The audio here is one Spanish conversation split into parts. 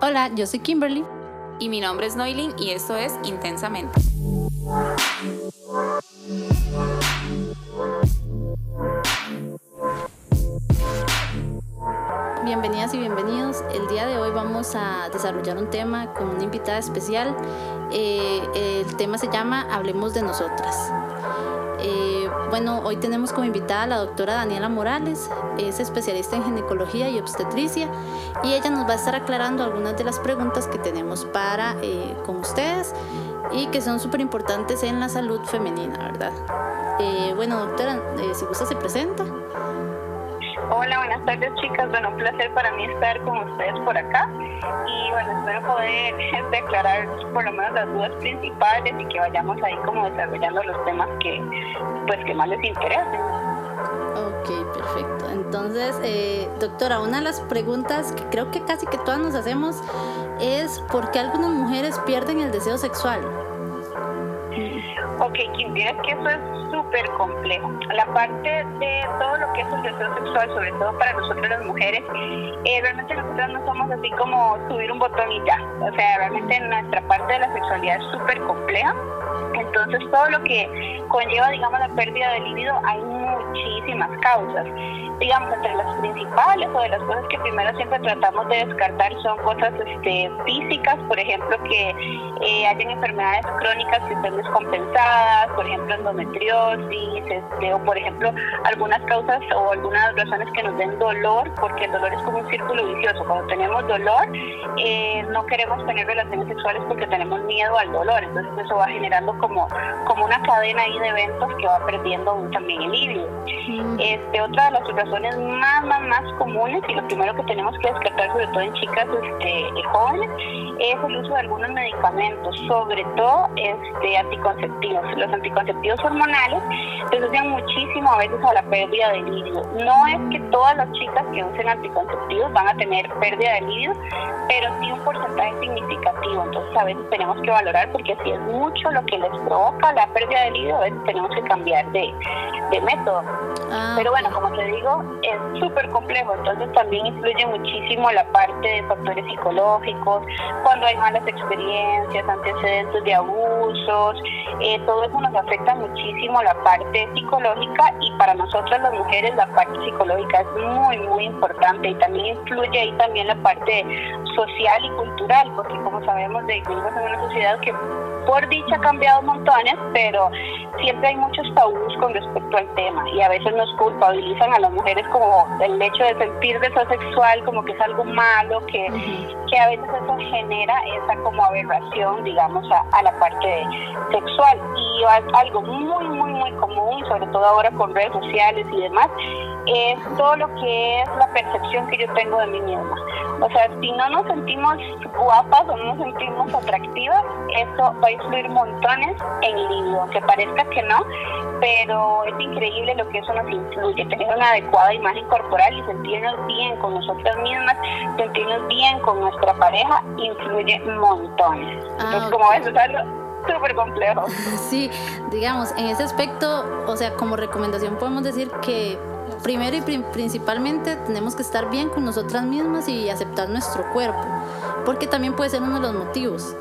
Hola, yo soy Kimberly. Y mi nombre es Noilin y esto es Intensamente. Bienvenidas y bienvenidos. El día de hoy vamos a desarrollar un tema con una invitada especial. Eh, el tema se llama Hablemos de nosotras. Eh, bueno, hoy tenemos como invitada a la doctora Daniela Morales, es especialista en ginecología y obstetricia y ella nos va a estar aclarando algunas de las preguntas que tenemos para eh, con ustedes y que son súper importantes en la salud femenina, ¿verdad? Eh, bueno, doctora, si gusta se presenta. Hola, buenas tardes chicas. Bueno, un placer para mí estar con ustedes por acá y bueno, espero poder declarar por lo menos las dudas principales y que vayamos ahí como desarrollando los temas que pues que más les interesen. Ok, perfecto. Entonces, eh, doctora, una de las preguntas que creo que casi que todas nos hacemos es ¿por qué algunas mujeres pierden el deseo sexual? Ok, Kim, es que eso es súper complejo. La parte de todo lo que es el deseo sexual, sobre todo para nosotros las mujeres, eh, realmente nosotras no somos así como subir un botón y ya. O sea, realmente nuestra parte de la sexualidad es súper compleja. Entonces, todo lo que conlleva, digamos, la pérdida de libido, hay muchísimas causas digamos, entre las principales o de las cosas que primero siempre tratamos de descartar son cosas este, físicas, por ejemplo, que eh, hayan enfermedades crónicas que estén descompensadas, por ejemplo, endometriosis, este, o por ejemplo, algunas causas o algunas razones que nos den dolor, porque el dolor es como un círculo vicioso. Cuando tenemos dolor, eh, no queremos tener relaciones sexuales porque tenemos miedo al dolor, entonces eso va generando como, como una cadena ahí de eventos que va perdiendo también el híbrido. Este, otra de las razones más, más, más comunes y lo primero que tenemos que descartar, sobre todo en chicas este, jóvenes, es el uso de algunos medicamentos, sobre todo este, anticonceptivos. Los anticonceptivos hormonales se asocian muchísimo a veces a la pérdida de libido. No es que todas las chicas que usen anticonceptivos van a tener pérdida de libido, pero sí un porcentaje significativo. Entonces a veces tenemos que valorar porque si es mucho lo que les provoca la pérdida de libido, a veces tenemos que cambiar de, de método. Ah, pero bueno, como te digo, es súper complejo, entonces también influye muchísimo la parte de factores psicológicos, cuando hay malas experiencias, antecedentes de abusos, eh, todo eso nos afecta muchísimo la parte psicológica y para nosotras las mujeres la parte psicológica es muy, muy importante y también influye ahí también la parte social y cultural, porque como sabemos vivimos en una sociedad que por dicha ha cambiado montones, pero siempre hay muchos tabús con respecto al tema y a veces nos culpabilizan a las mujeres como el hecho de sentir deseo sexual como que es algo malo, que, que a veces eso genera esa como aberración, digamos, a, la parte sexual. Y algo muy, muy, muy común, sobre todo ahora con redes sociales y demás, es todo lo que es la percepción que yo tengo de mí misma. O sea, si no nos sentimos guapas o no nos sentimos atractivas, eso va a influir montones en el libido, aunque parezca que no, pero es increíble lo que eso nos influye, tener una adecuada imagen corporal y sentirnos bien con nosotras mismas, sentirnos bien con nuestra pareja, influye montones. Ah, Entonces, como ves, es algo súper complejo. Sí, digamos, en ese aspecto, o sea, como recomendación podemos decir que primero y principalmente tenemos que estar bien con nosotras mismas y aceptar nuestro cuerpo, porque también puede ser uno de los motivos.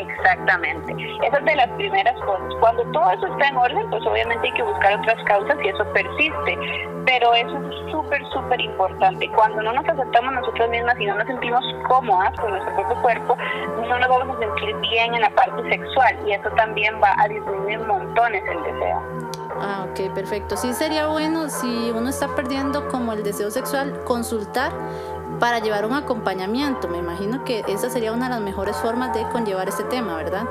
Exactamente. Esa es de las primeras cosas. Cuando todo eso está en orden, pues obviamente hay que buscar otras causas y eso persiste. Pero eso es súper, súper importante. Cuando no nos aceptamos nosotros mismas y no nos sentimos cómodas con nuestro propio cuerpo, no nos vamos a sentir bien en la parte sexual y eso también va a disminuir montones el deseo. Ah, ok, perfecto. Sí sería bueno si uno está perdiendo como el deseo sexual, consultar para llevar un acompañamiento. Me imagino que esa sería una de las mejores formas de conllevar este tema, ¿verdad?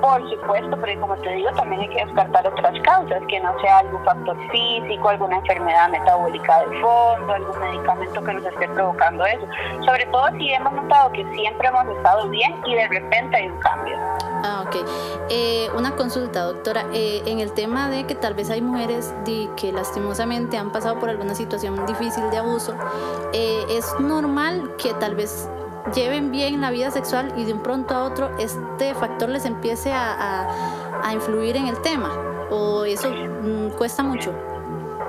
Por supuesto, pero como te digo, también hay que descartar otras causas, que no sea algún factor físico, alguna enfermedad metabólica de fondo, algún medicamento que nos esté provocando eso. Sobre todo si hemos notado que siempre hemos estado bien y de repente hay un cambio. Ah, ok. Eh, una consulta, doctora. Eh, en el tema de que tal vez hay mujeres que lastimosamente han pasado por alguna situación difícil de abuso, eh, ¿es normal que tal vez lleven bien la vida sexual y de un pronto a otro este factor les empiece a, influir en el tema? ¿O eso mm, cuesta mucho?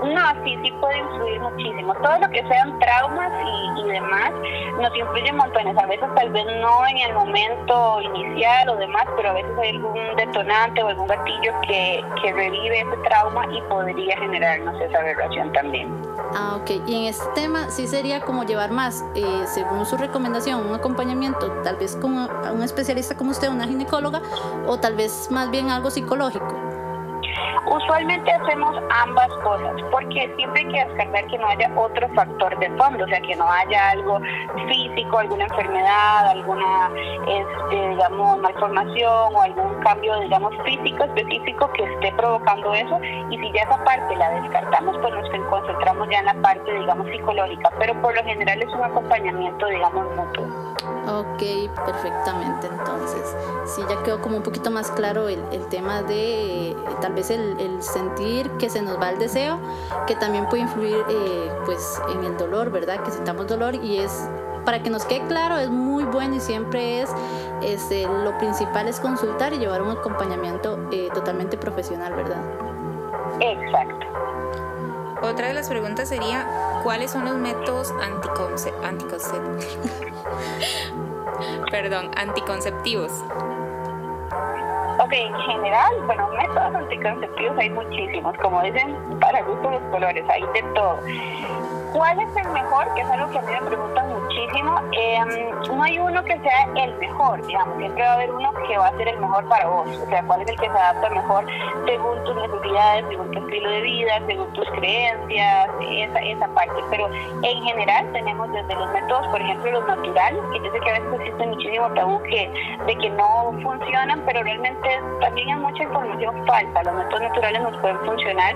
No, sí, sí puede influir muchísimo. Todo lo que sean traumas y, demás nos influye montones. A veces tal vez no en el momento inicial o demás, pero a veces hay algún detonante o algún gatillo que, que revive ese trauma y podría generarnos esa aberración también. Ah, ok. Y en este tema sí sería como llevar más, eh, según su recomendación, un acompañamiento, tal vez con un especialista como usted, una ginecóloga, o tal vez más bien algo psicológico. Usualmente hacemos ambas cosas, porque siempre hay que descartar que no haya otro factor de fondo, o sea, que no haya algo físico, alguna enfermedad, alguna, este, digamos, malformación o algún cambio, digamos, físico específico que esté provocando eso. Y si ya esa parte la descartamos, pues nos concentramos ya en la parte, digamos, psicológica, pero por lo general es un acompañamiento, digamos, mutuo. Ok, perfectamente. Entonces, sí, ya quedó como un poquito más claro el, tema de eh, tal vez el, el, sentir que se nos va el deseo, que también puede influir eh, pues en el dolor, ¿verdad? Que sintamos dolor y es, para que nos quede claro, es muy bueno y siempre es, este, lo principal es consultar y llevar un acompañamiento eh, totalmente profesional, ¿verdad? Exacto. Otra de las preguntas sería, ¿cuáles son los métodos anticonce anticonceptivos? Perdón, anticonceptivos. Ok, en general, bueno, métodos anticonceptivos hay muchísimos, como dicen, para gustos los colores, hay de todo. ¿Cuál es el mejor? Que es algo que a mí me preguntan muchísimo. Eh, no hay uno que sea el mejor, digamos, siempre va a haber uno que va a ser el mejor para vos. O sea, cuál es el que se adapta mejor según tus necesidades, según tu estilo de vida, según tus creencias, esa, esa parte. Pero en general tenemos desde los métodos, por ejemplo, los naturales, que yo sé que a veces existe muchísimo tabú que, de que no funcionan, pero realmente también hay mucha información falsa. Los métodos naturales nos pueden funcionar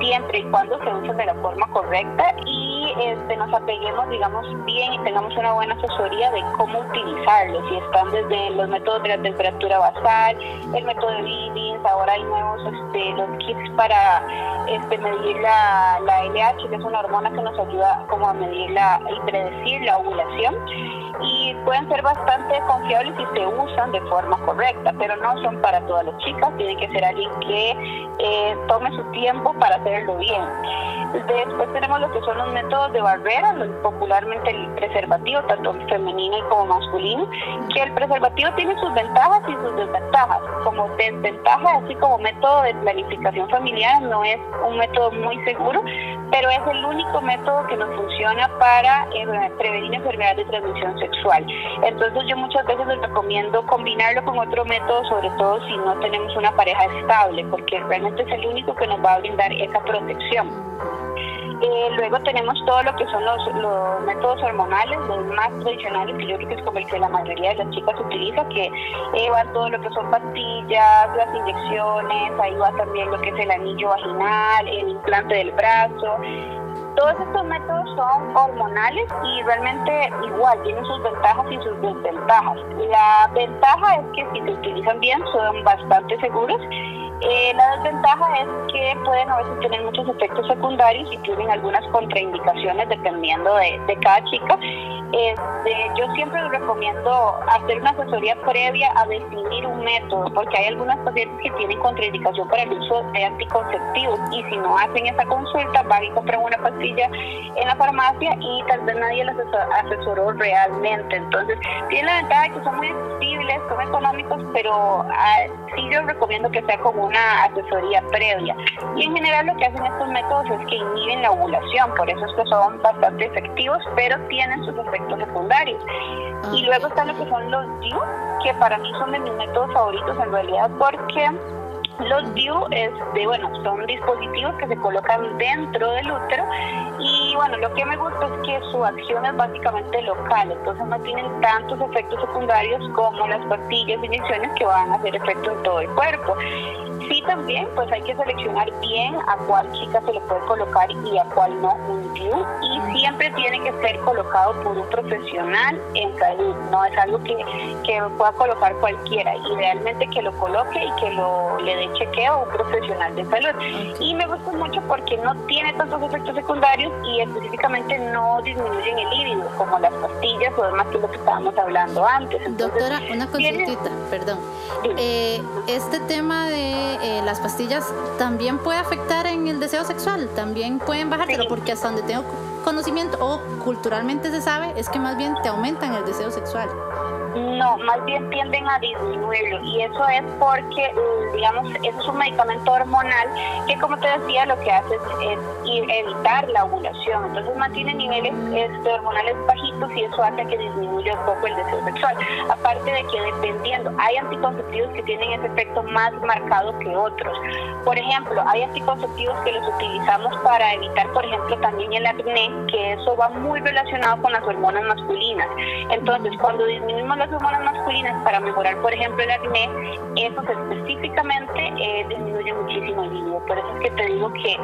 siempre y cuando se usen de la forma correcta y este, nos apeguemos, digamos, bien y tengamos una buena asesoría de cómo utilizarlos. Y están desde los métodos de la temperatura basal, el método de Billings, ahora hay nuevos, este, los kits para este, medir la, la LH, que es una hormona que nos ayuda como a medir la, y predecir la ovulación. Y pueden ser bastante confiables si se usan de forma correcta, pero no son para todas las chicas, tiene que ser alguien que eh, tome su tiempo para hacerlo bien. Después tenemos lo que son los métodos de barrera, popularmente el preservativo, tanto femenino como masculino, que el preservativo tiene sus ventajas y sus desventajas. Como desventaja, así como método de planificación familiar, no es un método muy seguro, pero es el único método que nos funciona para eh, prevenir enfermedades de transmisión sexual. Entonces yo muchas veces les recomiendo combinarlo con otro método, sobre todo si no tenemos una pareja estable, porque realmente es el único que nos va a brindar esa protección. Eh, luego tenemos todo lo que son los, métodos hormonales, los más tradicionales, que yo creo que es como el que la mayoría de las chicas utiliza, que eh, va todo lo que son pastillas, las inyecciones, ahí va también lo que es el anillo vaginal, el implante del brazo. Todos estos métodos son hormonales y realmente igual tienen sus ventajas y sus desventajas. La ventaja es que si se utilizan bien son bastante seguros eh, la desventaja es que pueden a veces tener muchos efectos secundarios y tienen algunas contraindicaciones dependiendo de, de cada chica. Este, yo siempre recomiendo hacer una asesoría previa a definir un método, porque hay algunas pacientes que tienen contraindicación para el uso de anticonceptivos y si no hacen esa consulta van y compran una pastilla en la farmacia y tal vez nadie las asesoró realmente. Entonces, tiene la ventaja de que son muy accesibles, son económicos, pero ah, sí yo recomiendo que sea como una asesoría previa. Y en general lo que hacen estos métodos es que inhiben la ovulación, por eso es que son bastante efectivos, pero tienen sus efectos secundarios. Y luego están lo que son los DIU, que para mí son de mis métodos favoritos en realidad porque los DIU este, bueno, son dispositivos que se colocan dentro del útero y bueno, lo que me gusta es que su acción es básicamente local, entonces no tienen tantos efectos secundarios como las pastillas, inyecciones que van a hacer efecto en todo el cuerpo. Sí, también, pues hay que seleccionar bien a cuál chica se le puede colocar y a cuál no un. Y siempre tiene que ser colocado por un profesional en salud, no es algo que, que pueda colocar cualquiera. Idealmente que lo coloque y que lo le dé chequeo a un profesional de salud. Y me gusta mucho porque no tiene tantos efectos secundarios y específicamente no disminuyen el líbido, como las pastillas o demás que lo que estábamos hablando antes. Entonces, Doctora, una consultita, perdón. Eh, este tema de eh, las pastillas también puede afectar en el deseo sexual, también pueden bajártelo, porque hasta donde tengo conocimiento o culturalmente se sabe es que más bien te aumentan el deseo sexual. No, más bien tienden a disminuirlo y eso es porque, digamos, eso es un medicamento hormonal que, como te decía, lo que hace es, evitar la ovulación. Entonces mantiene niveles este, hormonales bajitos y eso hace que disminuya un poco el deseo sexual. Aparte de que dependiendo, hay anticonceptivos que tienen ese efecto más marcado que otros. Por ejemplo, hay anticonceptivos que los utilizamos para evitar, por ejemplo, también el acné, que eso va muy relacionado con las hormonas masculinas. Entonces, cuando disminuimos las hormonas masculinas para mejorar, por ejemplo, el acné, eso específicamente eh, disminuye muchísimo el libido. Por eso es que te digo que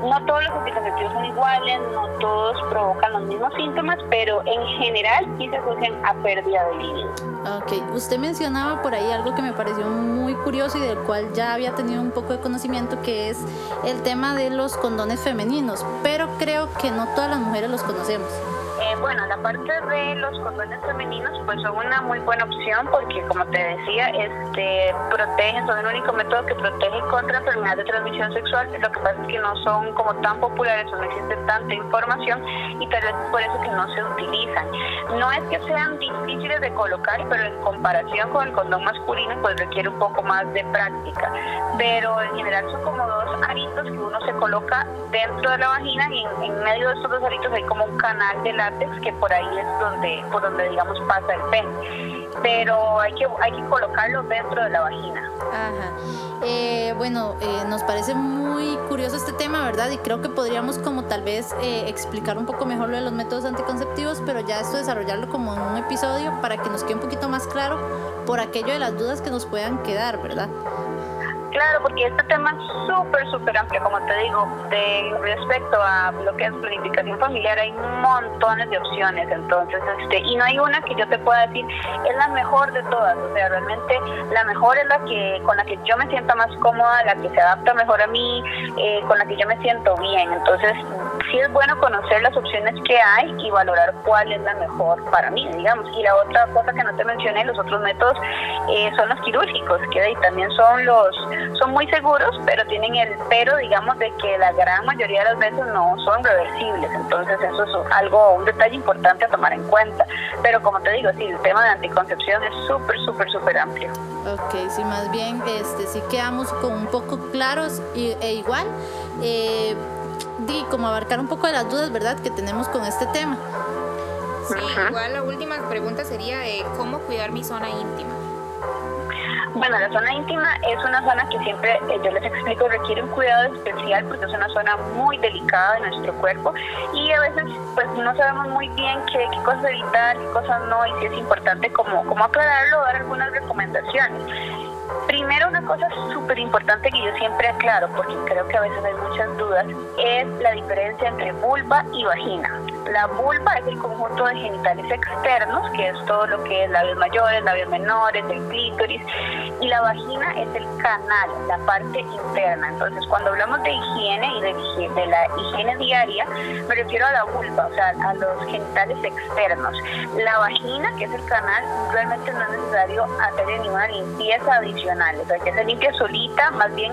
no todos los anticonceptivos son iguales, no todos provocan los mismos síntomas, pero en general sí se asocian a pérdida de libido. Ok, usted mencionaba por ahí algo que me pareció muy curioso y del cual ya había tenido un poco de conocimiento, que es el tema de los condones femeninos, pero creo que no todas las mujeres los conocemos. Eh, bueno, la parte de los condones femeninos pues son una muy buena opción porque como te decía, este protegen, son el único método que protege contra enfermedades de transmisión sexual. Lo que pasa es que no son como tan populares o no existe tanta información y tal vez por eso que no se utilizan. No es que sean difíciles de colocar, pero en comparación con el condón masculino pues requiere un poco más de práctica. Pero en general son como dos aritos que uno se coloca dentro de la vagina y en, medio de estos dos aritos hay como un canal de látex que por ahí es donde, por donde digamos pasa el pene. Pero hay que, hay que colocarlo dentro de la vagina. Ajá. Eh, bueno, eh, nos parece muy curioso este tema, ¿verdad? Y creo que podríamos como tal vez eh, explicar un poco mejor lo de los métodos anticonceptivos, pero ya esto desarrollarlo como en un episodio para que nos quede un poquito más claro por aquello de las dudas que nos puedan quedar, ¿verdad? Claro, porque este tema es súper, súper amplio, como te digo, de respecto a lo que es planificación familiar hay montones de opciones, entonces, este, y no hay una que yo te pueda decir es la mejor de todas, o sea, realmente la mejor es la que con la que yo me sienta más cómoda, la que se adapta mejor a mí, eh, con la que yo me siento bien, entonces sí es bueno conocer las opciones que hay y valorar cuál es la mejor para mí, digamos. Y la otra cosa que no te mencioné, los otros métodos eh, son los quirúrgicos, que ahí también son los son muy seguros, pero tienen el pero, digamos, de que la gran mayoría de las veces no son reversibles. Entonces eso es algo, un detalle importante a tomar en cuenta. Pero como te digo, sí, el tema de anticoncepción es súper, súper, súper amplio. Ok, sí, más bien, este, sí quedamos con un poco claros y, e igual, eh, di, como abarcar un poco de las dudas, ¿verdad?, que tenemos con este tema. Sí, igual la última pregunta sería, eh, ¿cómo cuidar mi zona íntima? Bueno, la zona íntima es una zona que siempre, eh, yo les explico, requiere un cuidado especial porque es una zona muy delicada de nuestro cuerpo y a veces pues no sabemos muy bien qué, qué cosas evitar, qué cosas no y si es importante como, como aclararlo dar algunas recomendaciones. Primero, una cosa súper importante que yo siempre aclaro, porque creo que a veces hay muchas dudas, es la diferencia entre vulva y vagina. La vulva es el conjunto de genitales externos, que es todo lo que es labios mayores, labios menores, el clítoris, y la vagina es el canal, la parte interna. Entonces, cuando hablamos de higiene y de, la higiene diaria, me refiero a la vulva, o sea, a los genitales externos. La vagina, que es el canal, realmente no es necesario hacer ninguna limpieza adicional, o sea, que se limpia solita, más bien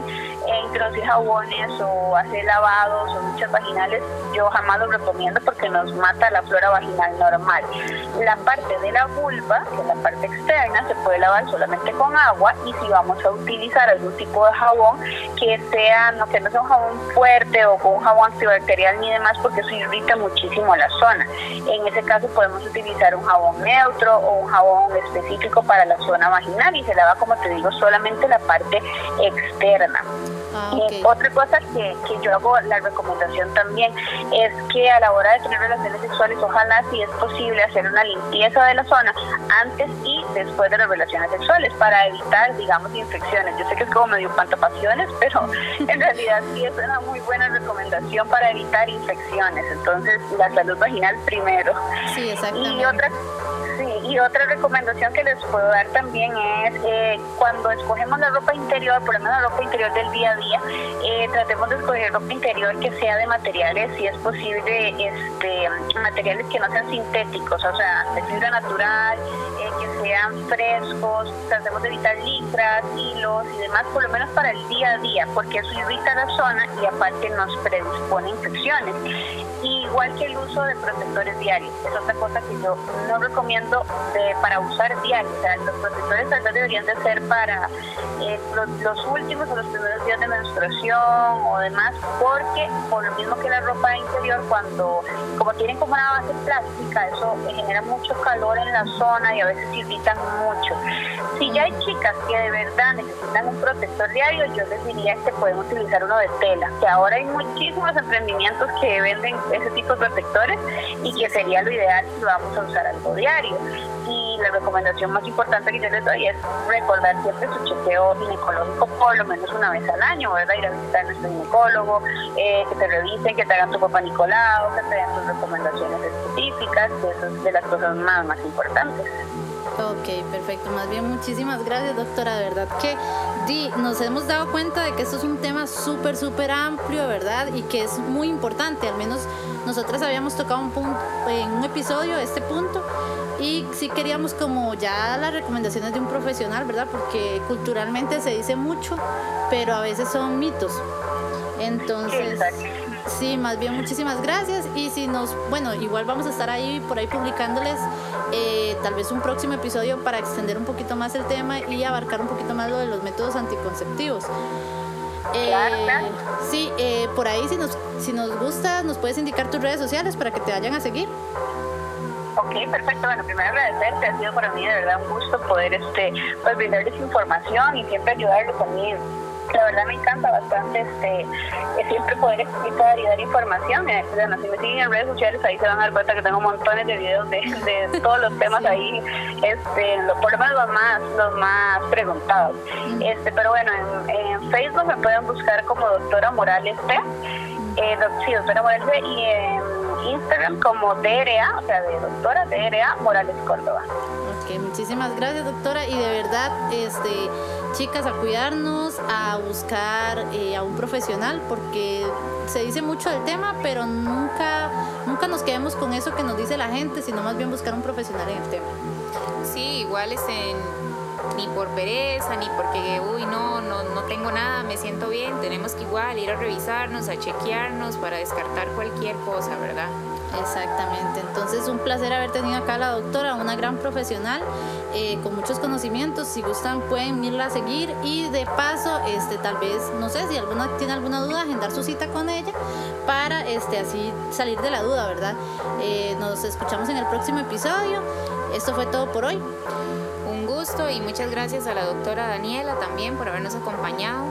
introducir jabones o hacer lavados o duchas vaginales, yo jamás lo recomiendo porque no mata la flora vaginal normal. La parte de la vulva, que es la parte externa, se puede lavar solamente con agua y si vamos a utilizar algún tipo de jabón que sea, no que no sea un jabón fuerte o con un jabón antibacterial ni demás porque eso irrita muchísimo la zona. En ese caso podemos utilizar un jabón neutro o un jabón específico para la zona vaginal y se lava, como te digo, solamente la parte externa. Ah, otra cosa que, que, yo hago la recomendación también es que a la hora de tener relaciones sexuales, ojalá si es posible hacer una limpieza de la zona antes y después de las relaciones sexuales para evitar, digamos, infecciones. Yo sé que es como medio pasiones, pero en realidad sí es una muy buena recomendación para evitar infecciones. Entonces, la salud vaginal primero. Sí, exactamente. Y otra Y otra recomendación que les puedo dar también es eh, cuando escogemos la ropa interior, por lo menos la ropa interior del día a día, eh, tratemos de escoger ropa interior que sea de materiales, si es posible, este, materiales que no sean sintéticos, o sea, de fibra natural, sean frescos, tratemos de evitar licras, hilos y demás, por lo menos para el día a día, porque eso irrita la zona y aparte nos predispone infecciones. igual que el uso de protectores diarios, es otra cosa que yo no recomiendo para usar diarios, los protectores tal vez deberían de ser para eh, los, últimos o los primeros días de menstruación o demás, porque por lo mismo que la ropa interior, cuando como tienen como una base plástica, eso genera mucho calor en la zona y a veces irritan mucho. Si ya hay chicas que de verdad necesitan un protector diario, yo les diría que pueden utilizar uno de tela, que ahora hay muchísimos emprendimientos que venden ese tipo de protectores y que sería lo ideal si lo vamos a usar algo diario. Y la recomendación más importante que yo les doy es recordar siempre su chequeo ginecológico por lo menos una vez al año, ¿verdad? Ir a visitar a nuestro ginecólogo, eh, que te revisen, que te hagan tu papá Nicolau, que te den tus recomendaciones específicas, que eso es de las cosas más, más importantes. Ok, perfecto. Más bien, muchísimas gracias, doctora. De verdad que di, nos hemos dado cuenta de que esto es un tema súper, súper amplio, ¿verdad? Y que es muy importante. Al menos nosotras habíamos tocado un punto, en un episodio este punto. Y sí queríamos como ya las recomendaciones de un profesional, ¿verdad? Porque culturalmente se dice mucho, pero a veces son mitos. Entonces... Sí, más bien muchísimas gracias y si nos, bueno, igual vamos a estar ahí por ahí publicándoles eh, tal vez un próximo episodio para extender un poquito más el tema y abarcar un poquito más lo de los métodos anticonceptivos. Eh, sí, eh, por ahí si nos, si nos gusta nos puedes indicar tus redes sociales para que te vayan a seguir. Ok, perfecto. Bueno, primero agradecerte, ha sido para mí de verdad un gusto poder este, pues, brindarles información y siempre ayudarles a mí la verdad me encanta bastante este siempre poder explicar y dar información. Eh, bueno, si me siguen en redes sociales ahí se van a dar cuenta que tengo montones de videos de, todos los temas ahí, este, por lo menos los más, los más preguntados. Este, pero bueno, en, Facebook me pueden buscar como doctora Morales T, eh, sí, doctora Morales T, y en Instagram como DRA, o sea, de doctora DRA Morales Córdoba. Ok, muchísimas gracias doctora y de verdad, este chicas, a cuidarnos, a buscar eh, a un profesional, porque se dice mucho del tema, pero nunca, nunca nos quedemos con eso que nos dice la gente, sino más bien buscar un profesional en el tema. Sí, igual es en, ni por pereza, ni porque, uy, no, no, no tengo nada, me siento bien, tenemos que igual ir a revisarnos, a chequearnos para descartar cualquier cosa, ¿verdad? Exactamente, entonces un placer haber tenido acá a la doctora, una gran profesional eh, con muchos conocimientos. Si gustan pueden irla a seguir y de paso, este, tal vez, no sé si alguna tiene alguna duda, agendar su cita con ella para este, así salir de la duda, ¿verdad? Eh, nos escuchamos en el próximo episodio. Esto fue todo por hoy. Un gusto y muchas gracias a la doctora Daniela también por habernos acompañado.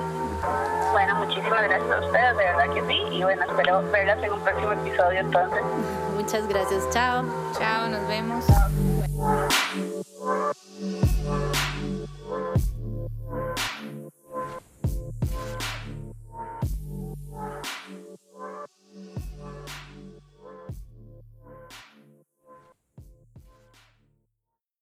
Bueno, muchísimas gracias a ustedes, de verdad que sí. Y bueno, espero verlas en un próximo episodio entonces. Muchas gracias, chao. Chao, nos vemos. Thank you.